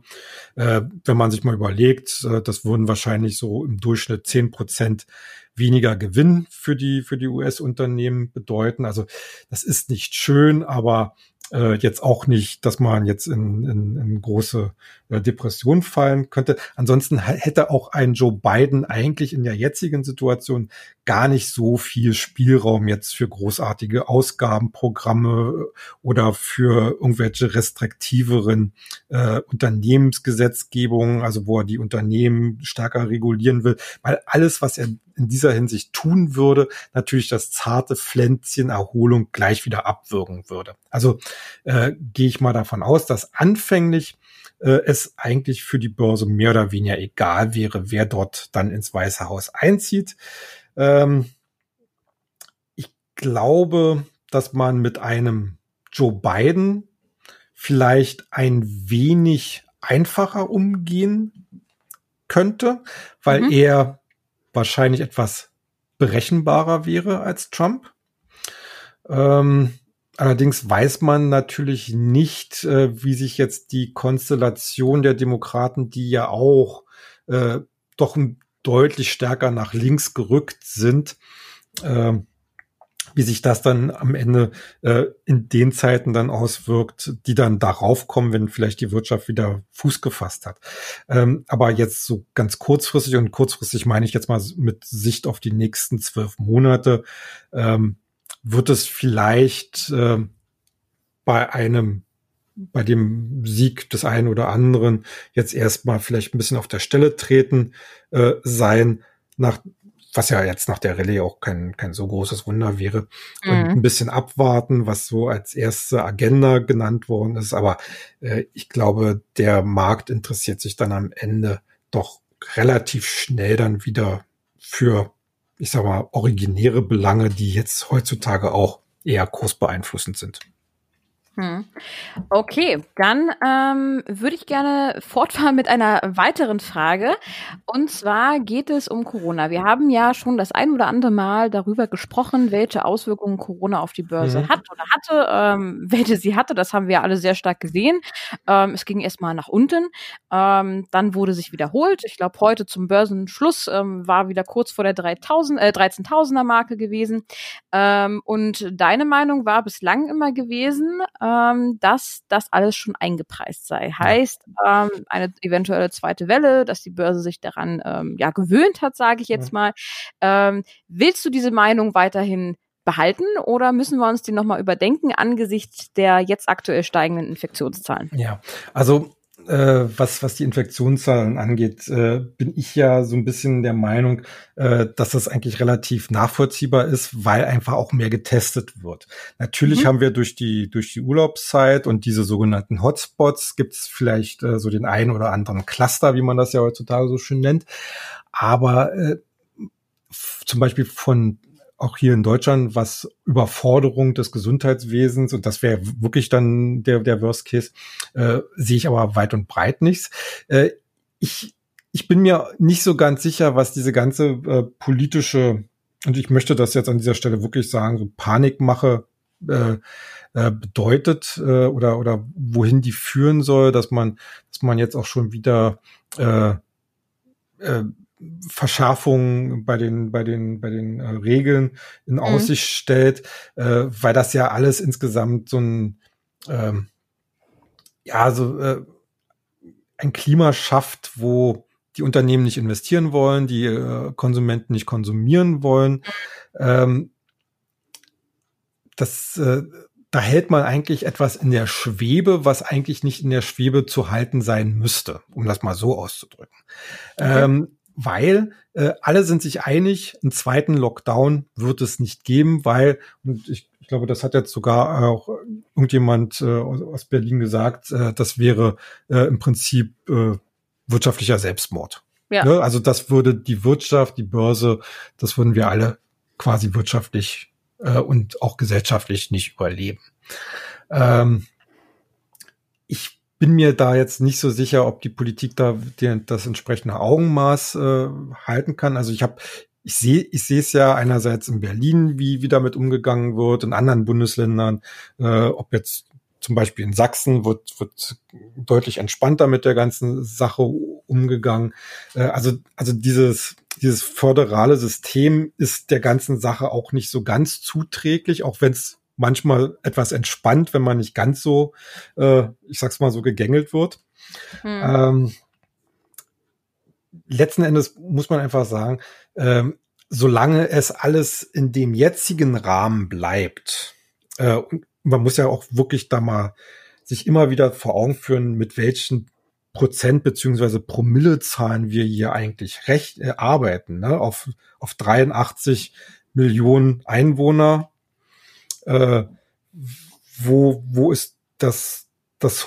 Äh, wenn man sich mal überlegt, äh, das würden wahrscheinlich so im Durchschnitt zehn Prozent weniger Gewinn für die, für die US-Unternehmen bedeuten. Also das ist nicht schön, aber äh, jetzt auch nicht, dass man jetzt in, in, in große äh, Depression fallen könnte. Ansonsten hätte auch ein Joe Biden eigentlich in der jetzigen Situation gar nicht so viel Spielraum jetzt für großartige Ausgabenprogramme oder für irgendwelche restriktiveren äh, Unternehmensgesetzgebungen, also wo er die Unternehmen stärker regulieren will, weil alles, was er in dieser Hinsicht tun würde, natürlich das zarte Pflänzchen Erholung gleich wieder abwürgen würde. Also äh, gehe ich mal davon aus, dass anfänglich äh, es eigentlich für die Börse mehr oder weniger egal wäre, wer dort dann ins Weiße Haus einzieht. Ähm, ich glaube, dass man mit einem Joe Biden vielleicht ein wenig einfacher umgehen könnte, weil mhm. er wahrscheinlich etwas berechenbarer wäre als Trump. Ähm, allerdings weiß man natürlich nicht, äh, wie sich jetzt die Konstellation der Demokraten, die ja auch äh, doch deutlich stärker nach links gerückt sind, äh, wie sich das dann am Ende äh, in den Zeiten dann auswirkt, die dann darauf kommen, wenn vielleicht die Wirtschaft wieder Fuß gefasst hat. Ähm, aber jetzt so ganz kurzfristig und kurzfristig meine ich jetzt mal mit Sicht auf die nächsten zwölf Monate, ähm, wird es vielleicht äh, bei einem bei dem Sieg des einen oder anderen jetzt erstmal vielleicht ein bisschen auf der Stelle treten äh, sein, nach was ja jetzt nach der Rallye auch kein, kein so großes Wunder wäre. Mhm. Und ein bisschen abwarten, was so als erste Agenda genannt worden ist. Aber äh, ich glaube, der Markt interessiert sich dann am Ende doch relativ schnell dann wieder für, ich sag mal, originäre Belange, die jetzt heutzutage auch eher kursbeeinflussend sind. Hm. Okay, dann ähm, würde ich gerne fortfahren mit einer weiteren Frage. Und zwar geht es um Corona. Wir haben ja schon das ein oder andere Mal darüber gesprochen, welche Auswirkungen Corona auf die Börse mhm. hat oder hatte, ähm, welche sie hatte. Das haben wir alle sehr stark gesehen. Ähm, es ging erstmal nach unten, ähm, dann wurde sich wiederholt. Ich glaube, heute zum Börsenschluss ähm, war wieder kurz vor der 3000, äh, 13.000er Marke gewesen. Ähm, und deine Meinung war bislang immer gewesen, ähm, dass das alles schon eingepreist sei. Heißt, ähm, eine eventuelle zweite Welle, dass die Börse sich daran ähm, ja gewöhnt hat, sage ich jetzt mal. Ähm, willst du diese Meinung weiterhin behalten oder müssen wir uns die nochmal überdenken angesichts der jetzt aktuell steigenden Infektionszahlen? Ja, also äh, was, was die Infektionszahlen angeht, äh, bin ich ja so ein bisschen der Meinung, äh, dass das eigentlich relativ nachvollziehbar ist, weil einfach auch mehr getestet wird. Natürlich mhm. haben wir durch die, durch die Urlaubszeit und diese sogenannten Hotspots gibt es vielleicht äh, so den einen oder anderen Cluster, wie man das ja heutzutage so schön nennt. Aber äh, zum Beispiel von auch hier in Deutschland, was Überforderung des Gesundheitswesens, und das wäre wirklich dann der, der Worst Case, äh, sehe ich aber weit und breit nichts. Äh, ich, ich bin mir nicht so ganz sicher, was diese ganze äh, politische, und ich möchte das jetzt an dieser Stelle wirklich sagen, so Panikmache äh, äh, bedeutet äh, oder, oder wohin die führen soll, dass man, dass man jetzt auch schon wieder äh, äh, Verschärfungen bei den bei den bei den äh, Regeln in mhm. Aussicht mhm. stellt, äh, weil das ja alles insgesamt so ein ähm, ja so äh, ein Klima schafft, wo die Unternehmen nicht investieren wollen, die äh, Konsumenten nicht konsumieren wollen. Ähm, das äh, da hält man eigentlich etwas in der Schwebe, was eigentlich nicht in der Schwebe zu halten sein müsste, um das mal so auszudrücken. Okay. Ähm, weil äh, alle sind sich einig, einen zweiten Lockdown wird es nicht geben, weil, und ich, ich glaube, das hat jetzt sogar auch irgendjemand äh, aus Berlin gesagt, äh, das wäre äh, im Prinzip äh, wirtschaftlicher Selbstmord. Ja. Ne? Also das würde die Wirtschaft, die Börse, das würden wir alle quasi wirtschaftlich äh, und auch gesellschaftlich nicht überleben. Ähm, ich bin mir da jetzt nicht so sicher, ob die Politik da die, das entsprechende Augenmaß äh, halten kann. Also ich habe ich sehe ich sehe es ja einerseits in Berlin, wie wie damit umgegangen wird, in anderen Bundesländern, äh, ob jetzt zum Beispiel in Sachsen wird, wird deutlich entspannter mit der ganzen Sache umgegangen. Äh, also, also dieses, dieses föderale System ist der ganzen Sache auch nicht so ganz zuträglich, auch wenn es manchmal etwas entspannt, wenn man nicht ganz so, äh, ich sag's mal so, gegängelt wird. Hm. Ähm, letzten Endes muss man einfach sagen, ähm, solange es alles in dem jetzigen Rahmen bleibt, äh, man muss ja auch wirklich da mal sich immer wieder vor Augen führen, mit welchen Prozent beziehungsweise Promillezahlen wir hier eigentlich recht äh, arbeiten. Ne? Auf, auf 83 Millionen Einwohner äh, wo, wo ist das, das,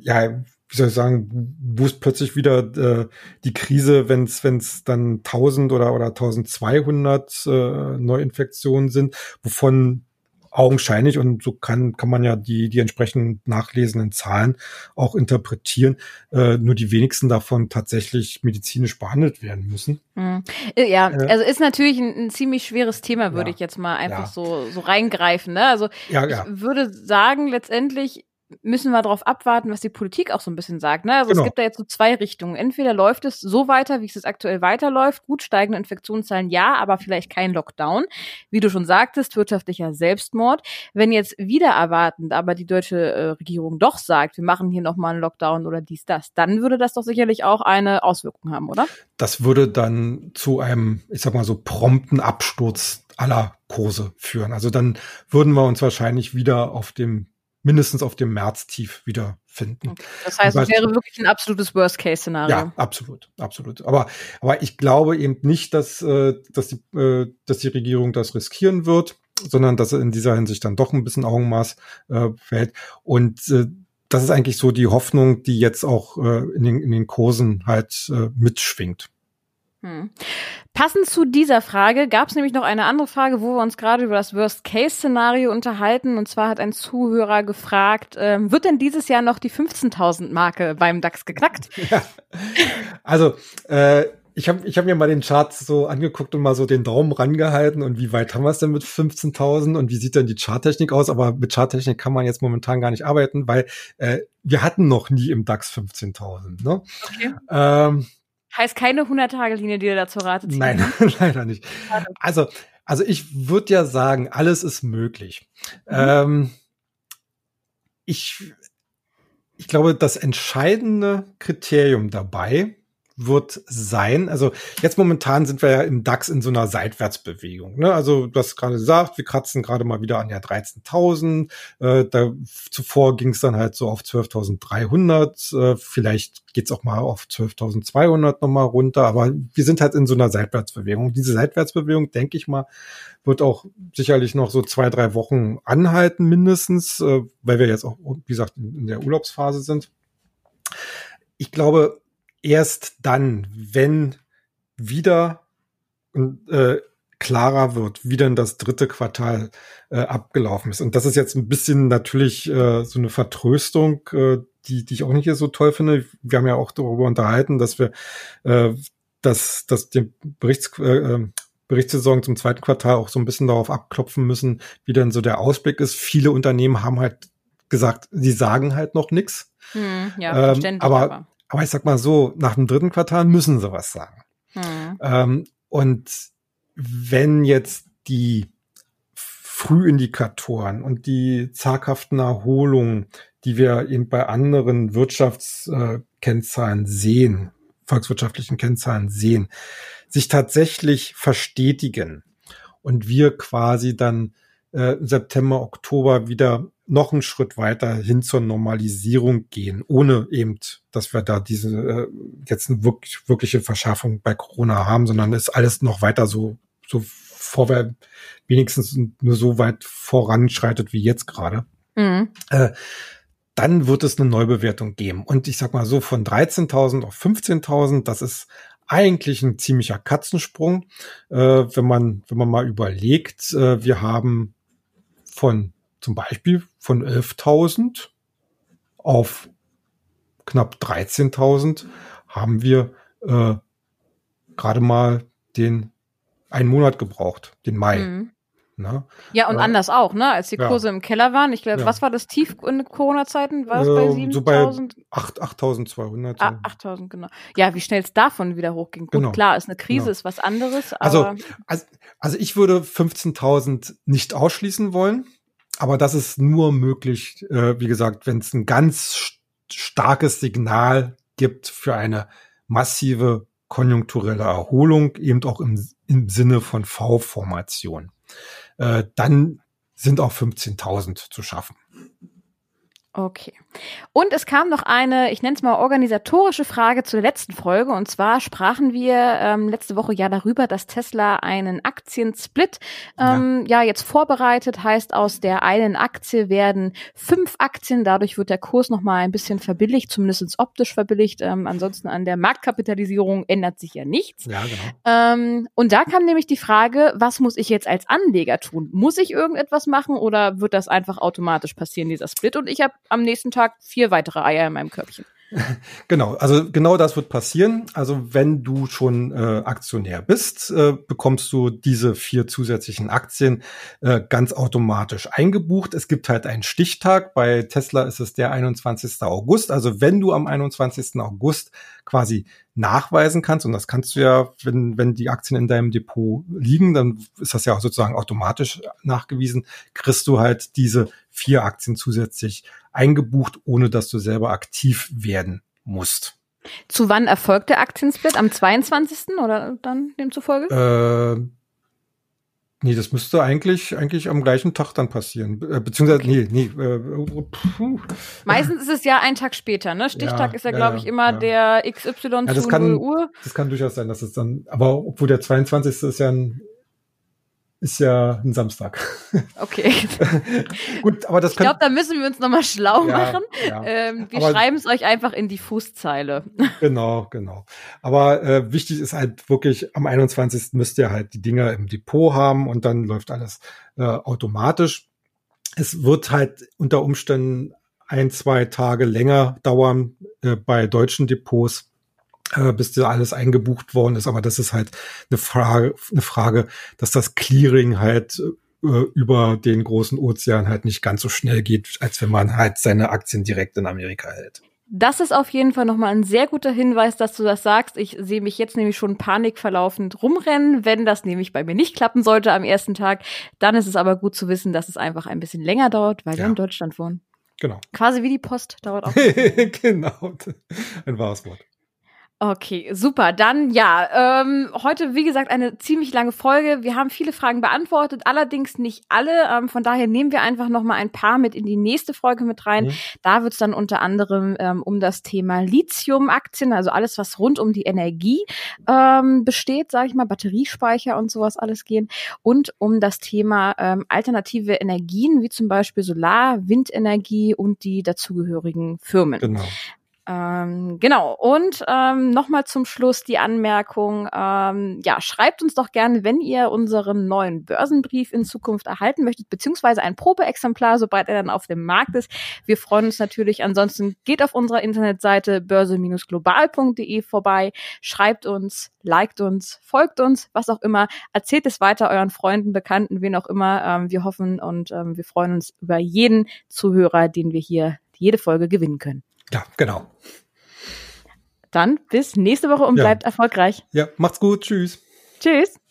ja, wie soll ich sagen, wo ist plötzlich wieder äh, die Krise, wenn es wenn es dann 1000 oder oder 1200 äh, Neuinfektionen sind, wovon augenscheinlich und so kann kann man ja die die entsprechend nachlesenden Zahlen auch interpretieren. Äh, nur die wenigsten davon tatsächlich medizinisch behandelt werden müssen. Mhm. Ja, äh, also ist natürlich ein, ein ziemlich schweres Thema, würde ja, ich jetzt mal einfach ja. so so reingreifen. Ne? Also ja, ich würde sagen letztendlich müssen wir darauf abwarten, was die Politik auch so ein bisschen sagt. Ne? Also genau. es gibt da jetzt so zwei Richtungen. Entweder läuft es so weiter, wie es jetzt aktuell weiterläuft. Gut, steigende Infektionszahlen ja, aber vielleicht kein Lockdown. Wie du schon sagtest, wirtschaftlicher Selbstmord. Wenn jetzt wieder erwartend aber die deutsche äh, Regierung doch sagt, wir machen hier nochmal einen Lockdown oder dies, das, dann würde das doch sicherlich auch eine Auswirkung haben, oder? Das würde dann zu einem, ich sag mal so, prompten Absturz aller Kurse führen. Also dann würden wir uns wahrscheinlich wieder auf dem mindestens auf dem März-Tief wiederfinden. Das heißt, es wäre wirklich ein absolutes Worst-Case-Szenario. Ja, absolut, absolut. Aber, aber ich glaube eben nicht, dass, äh, dass, die, äh, dass die Regierung das riskieren wird, sondern dass er in dieser Hinsicht dann doch ein bisschen Augenmaß äh, fällt. Und äh, das ist eigentlich so die Hoffnung, die jetzt auch äh, in, den, in den Kursen halt äh, mitschwingt. Hm. Passend zu dieser Frage gab es nämlich noch eine andere Frage, wo wir uns gerade über das Worst-Case-Szenario unterhalten. Und zwar hat ein Zuhörer gefragt, ähm, wird denn dieses Jahr noch die 15.000-Marke beim DAX geknackt? Ja. Also, äh, ich habe ich hab mir mal den Chart so angeguckt und mal so den Daumen rangehalten und wie weit haben wir es denn mit 15.000 und wie sieht denn die Charttechnik aus? Aber mit Charttechnik kann man jetzt momentan gar nicht arbeiten, weil äh, wir hatten noch nie im DAX 15.000. Ne? Okay. Ähm, Heißt keine 100-Tage-Linie, die du da zur Rate ziehst? Nein, leider nicht. Also, also ich würde ja sagen, alles ist möglich. Mhm. Ähm, ich, ich glaube, das entscheidende Kriterium dabei wird sein, also jetzt momentan sind wir ja im DAX in so einer Seitwärtsbewegung. Ne? Also du hast gerade gesagt, wir kratzen gerade mal wieder an der 13.000. Äh, da, zuvor ging es dann halt so auf 12.300. Äh, vielleicht geht's auch mal auf 12.200 nochmal runter. Aber wir sind halt in so einer Seitwärtsbewegung. Diese Seitwärtsbewegung, denke ich mal, wird auch sicherlich noch so zwei, drei Wochen anhalten mindestens, äh, weil wir jetzt auch, wie gesagt, in der Urlaubsphase sind. Ich glaube, erst dann, wenn wieder äh, klarer wird, wie denn das dritte Quartal äh, abgelaufen ist. Und das ist jetzt ein bisschen natürlich äh, so eine Vertröstung, äh, die, die ich auch nicht so toll finde. Wir haben ja auch darüber unterhalten, dass wir äh, dass, dass die Berichts, äh, äh, Berichtssaison zum zweiten Quartal auch so ein bisschen darauf abklopfen müssen, wie denn so der Ausblick ist. Viele Unternehmen haben halt gesagt, sie sagen halt noch nichts. Hm, ja, ähm, aber, aber aber ich sag mal so, nach dem dritten Quartal müssen sie was sagen. Hm. Ähm, und wenn jetzt die Frühindikatoren und die zaghaften Erholungen, die wir eben bei anderen Wirtschaftskennzahlen sehen, volkswirtschaftlichen Kennzahlen sehen, sich tatsächlich verstetigen und wir quasi dann äh, September, Oktober wieder noch einen Schritt weiter hin zur Normalisierung gehen, ohne eben, dass wir da diese äh, jetzt eine wirklich, wirkliche Verschärfung bei Corona haben, sondern ist alles noch weiter so, so vorwärts, wenigstens nur so weit voranschreitet wie jetzt gerade. Mhm. Äh, dann wird es eine Neubewertung geben. Und ich sag mal so, von 13.000 auf 15.000, das ist eigentlich ein ziemlicher Katzensprung, äh, wenn man, wenn man mal überlegt, äh, wir haben von zum Beispiel von 11.000 auf knapp 13.000 haben wir äh, gerade mal den einen Monat gebraucht, den Mai. Mhm. Ne? Ja, und äh, anders auch, ne? Als die Kurse ja. im Keller waren. Ich glaube, ja. was war das Tief in Corona-Zeiten? War es äh, bei 7.000? So bei 8.200. Ah, 8.000, genau. Ja, wie schnell es davon wieder hochging. Gut, genau. klar, ist eine Krise, genau. ist was anderes. also, also, also ich würde 15.000 nicht ausschließen wollen. Aber das ist nur möglich, äh, wie gesagt, wenn es ein ganz starkes Signal gibt für eine massive konjunkturelle Erholung, eben auch im, im Sinne von V-Formation. Äh, dann sind auch 15.000 zu schaffen. Okay. Und es kam noch eine, ich nenne es mal organisatorische Frage zur letzten Folge. Und zwar sprachen wir ähm, letzte Woche ja darüber, dass Tesla einen Aktiensplit ähm, ja. ja jetzt vorbereitet. Heißt, aus der einen Aktie werden fünf Aktien. Dadurch wird der Kurs noch mal ein bisschen verbilligt, zumindest optisch verbilligt. Ähm, ansonsten an der Marktkapitalisierung ändert sich ja nichts. Ja, genau. Ähm, und da kam nämlich die Frage, was muss ich jetzt als Anleger tun? Muss ich irgendetwas machen oder wird das einfach automatisch passieren, dieser Split? Und ich habe am nächsten Tag vier weitere Eier in meinem Körbchen. Genau, also genau das wird passieren. Also wenn du schon äh, Aktionär bist, äh, bekommst du diese vier zusätzlichen Aktien äh, ganz automatisch eingebucht. Es gibt halt einen Stichtag. Bei Tesla ist es der 21. August. Also wenn du am 21. August quasi nachweisen kannst, und das kannst du ja, wenn, wenn die Aktien in deinem Depot liegen, dann ist das ja auch sozusagen automatisch nachgewiesen, kriegst du halt diese vier Aktien zusätzlich eingebucht, ohne dass du selber aktiv werden musst. Zu wann erfolgt der Aktiensplit? Am 22. oder dann demzufolge? Äh, nee, das müsste eigentlich, eigentlich am gleichen Tag dann passieren. Äh, beziehungsweise, okay. nee, nee. Äh, puh. Meistens ist es ja ein Tag später, ne? Stichtag ja, ist ja, glaube ich, immer ja. der XY ja, das zu kann, 0 Uhr. Das kann durchaus sein, dass es dann, aber obwohl der 22. ist ja ein ist ja ein Samstag. Okay. Gut, aber das Ich glaube, da müssen wir uns nochmal schlau ja, machen. Ja. Ähm, wir schreiben es euch einfach in die Fußzeile. Genau, genau. Aber äh, wichtig ist halt wirklich, am 21. müsst ihr halt die Dinger im Depot haben und dann läuft alles äh, automatisch. Es wird halt unter Umständen ein, zwei Tage länger dauern äh, bei deutschen Depots äh, bis da alles eingebucht worden ist. Aber das ist halt eine Frage, eine Frage, dass das Clearing halt äh, über den großen Ozean halt nicht ganz so schnell geht, als wenn man halt seine Aktien direkt in Amerika hält. Das ist auf jeden Fall nochmal ein sehr guter Hinweis, dass du das sagst. Ich sehe mich jetzt nämlich schon panikverlaufend rumrennen. Wenn das nämlich bei mir nicht klappen sollte am ersten Tag, dann ist es aber gut zu wissen, dass es einfach ein bisschen länger dauert, weil ja. wir in Deutschland wohnen. Genau. Quasi wie die Post dauert auch. genau. Ein wahres Wort. Okay, super. Dann ja, ähm, heute wie gesagt eine ziemlich lange Folge. Wir haben viele Fragen beantwortet, allerdings nicht alle. Ähm, von daher nehmen wir einfach noch mal ein paar mit in die nächste Folge mit rein. Mhm. Da wird es dann unter anderem ähm, um das Thema Lithium-Aktien, also alles was rund um die Energie ähm, besteht, sage ich mal, Batteriespeicher und sowas alles gehen und um das Thema ähm, alternative Energien wie zum Beispiel Solar, Windenergie und die dazugehörigen Firmen. Genau. Ähm, genau. Und ähm, nochmal zum Schluss die Anmerkung, ähm, ja, schreibt uns doch gerne, wenn ihr unseren neuen Börsenbrief in Zukunft erhalten möchtet, beziehungsweise ein Probeexemplar, sobald er dann auf dem Markt ist. Wir freuen uns natürlich. Ansonsten geht auf unserer Internetseite börse-global.de vorbei, schreibt uns, liked uns, folgt uns, was auch immer. Erzählt es weiter euren Freunden, Bekannten, wen auch immer. Ähm, wir hoffen und ähm, wir freuen uns über jeden Zuhörer, den wir hier jede Folge gewinnen können. Ja, genau. Dann bis nächste Woche und ja. bleibt erfolgreich. Ja, macht's gut. Tschüss. Tschüss.